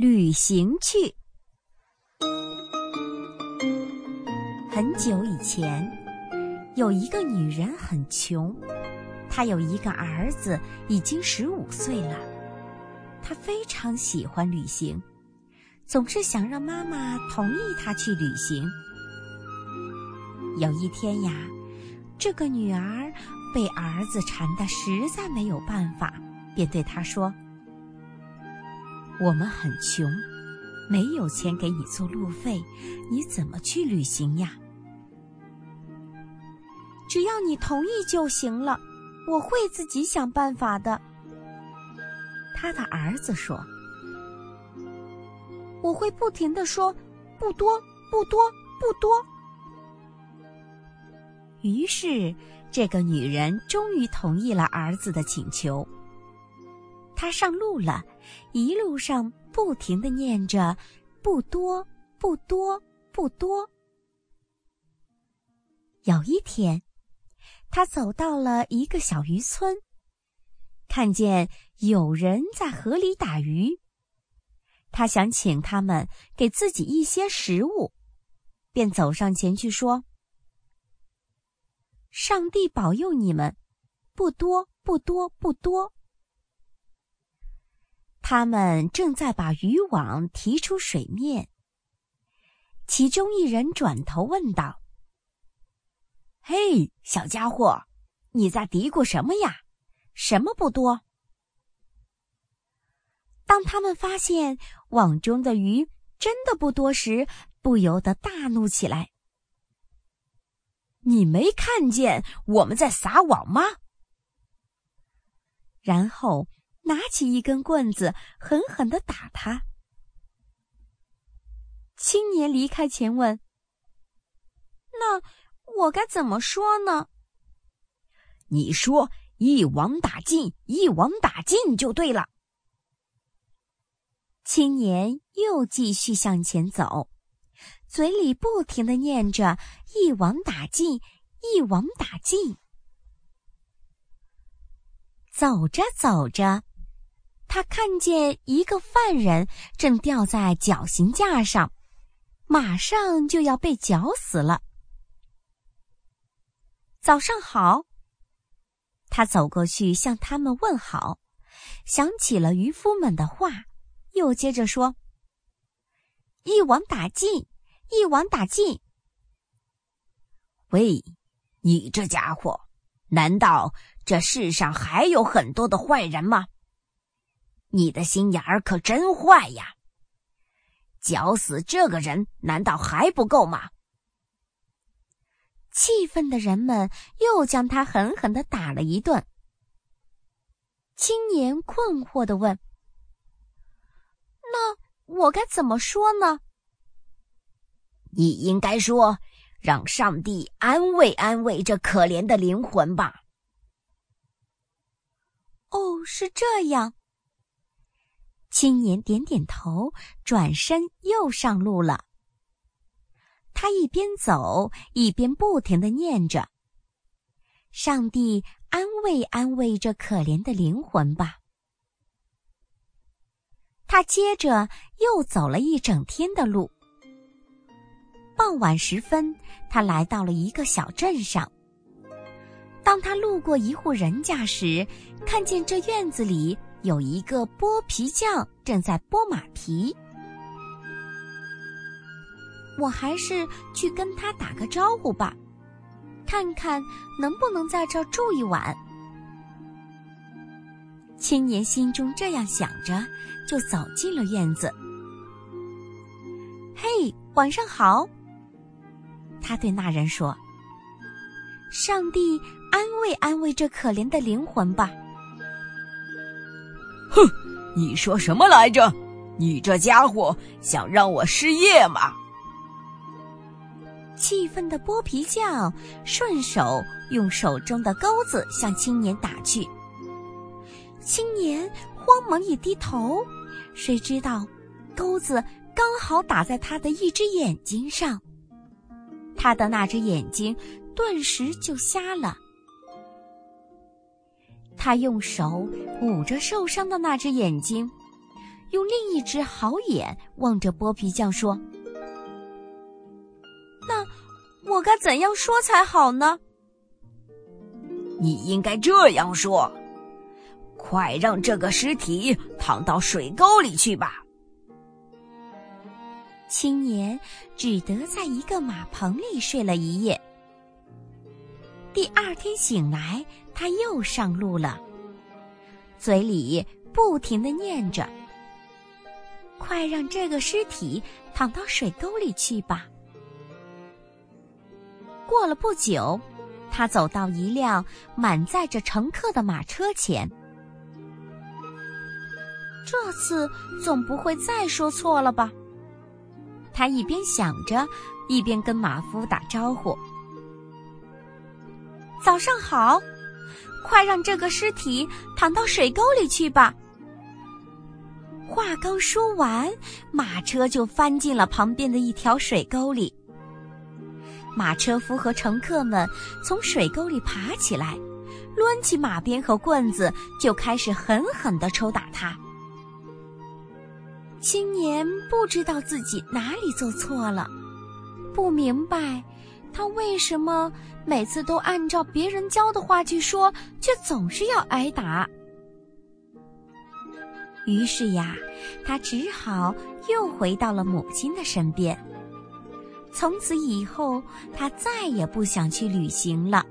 旅行去。很久以前，有一个女人很穷，她有一个儿子，已经十五岁了。她非常喜欢旅行，总是想让妈妈同意她去旅行。有一天呀，这个女儿被儿子缠得实在没有办法，便对他说。我们很穷，没有钱给你做路费，你怎么去旅行呀？只要你同意就行了，我会自己想办法的。他的儿子说：“我会不停的说，不多，不多，不多。”于是，这个女人终于同意了儿子的请求。他上路了，一路上不停的念着“不多，不多，不多”。有一天，他走到了一个小渔村，看见有人在河里打鱼，他想请他们给自己一些食物，便走上前去说：“上帝保佑你们，不多，不多，不多。”他们正在把渔网提出水面。其中一人转头问道：“嘿，小家伙，你在嘀咕什么呀？什么不多？”当他们发现网中的鱼真的不多时，不由得大怒起来：“你没看见我们在撒网吗？”然后。拿起一根棍子，狠狠的打他。青年离开前问：“那我该怎么说呢？”你说：“一网打尽，一网打尽就对了。”青年又继续向前走，嘴里不停的念着：“一网打尽，一网打尽。”走着走着。他看见一个犯人正吊在绞刑架上，马上就要被绞死了。早上好，他走过去向他们问好，想起了渔夫们的话，又接着说：“一网打尽，一网打尽。”喂，你这家伙，难道这世上还有很多的坏人吗？你的心眼儿可真坏呀！绞死这个人难道还不够吗？气愤的人们又将他狠狠的打了一顿。青年困惑的问：“那我该怎么说呢？”你应该说：“让上帝安慰安慰这可怜的灵魂吧。”哦，是这样。青年点点头，转身又上路了。他一边走一边不停的念着：“上帝安慰安慰这可怜的灵魂吧。”他接着又走了一整天的路。傍晚时分，他来到了一个小镇上。当他路过一户人家时，看见这院子里。有一个剥皮匠正在剥马皮，我还是去跟他打个招呼吧，看看能不能在这儿住一晚。青年心中这样想着，就走进了院子。嘿，晚上好！他对那人说：“上帝安慰安慰这可怜的灵魂吧。”哼，你说什么来着？你这家伙想让我失业吗？气愤的剥皮匠顺手用手中的钩子向青年打去。青年慌忙一低头，谁知道钩子刚好打在他的一只眼睛上，他的那只眼睛顿时就瞎了。他用手捂着受伤的那只眼睛，用另一只好眼望着剥皮匠说：“那我该怎样说才好呢？”你应该这样说：“快让这个尸体躺到水沟里去吧。”青年只得在一个马棚里睡了一夜。第二天醒来，他又上路了，嘴里不停的念着：“快让这个尸体躺到水沟里去吧。”过了不久。他走到一辆满载着乘客的马车前，这次总不会再说错了吧？他一边想着，一边跟马夫打招呼：“早上好，快让这个尸体躺到水沟里去吧。”话刚说完，马车就翻进了旁边的一条水沟里。马车夫和乘客们从水沟里爬起来，抡起马鞭和棍子，就开始狠狠地抽打他。青年不知道自己哪里做错了，不明白他为什么每次都按照别人教的话去说，却总是要挨打。于是呀，他只好又回到了母亲的身边。从此以后，他再也不想去旅行了。